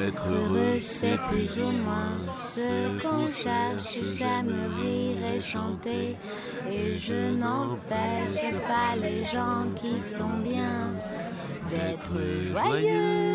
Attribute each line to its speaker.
Speaker 1: Être heureux, c'est plus ou moins ce qu'on cherche. J'aime rire et chanter. Et je n'empêche pas les gens qui sont bien d'être joyeux.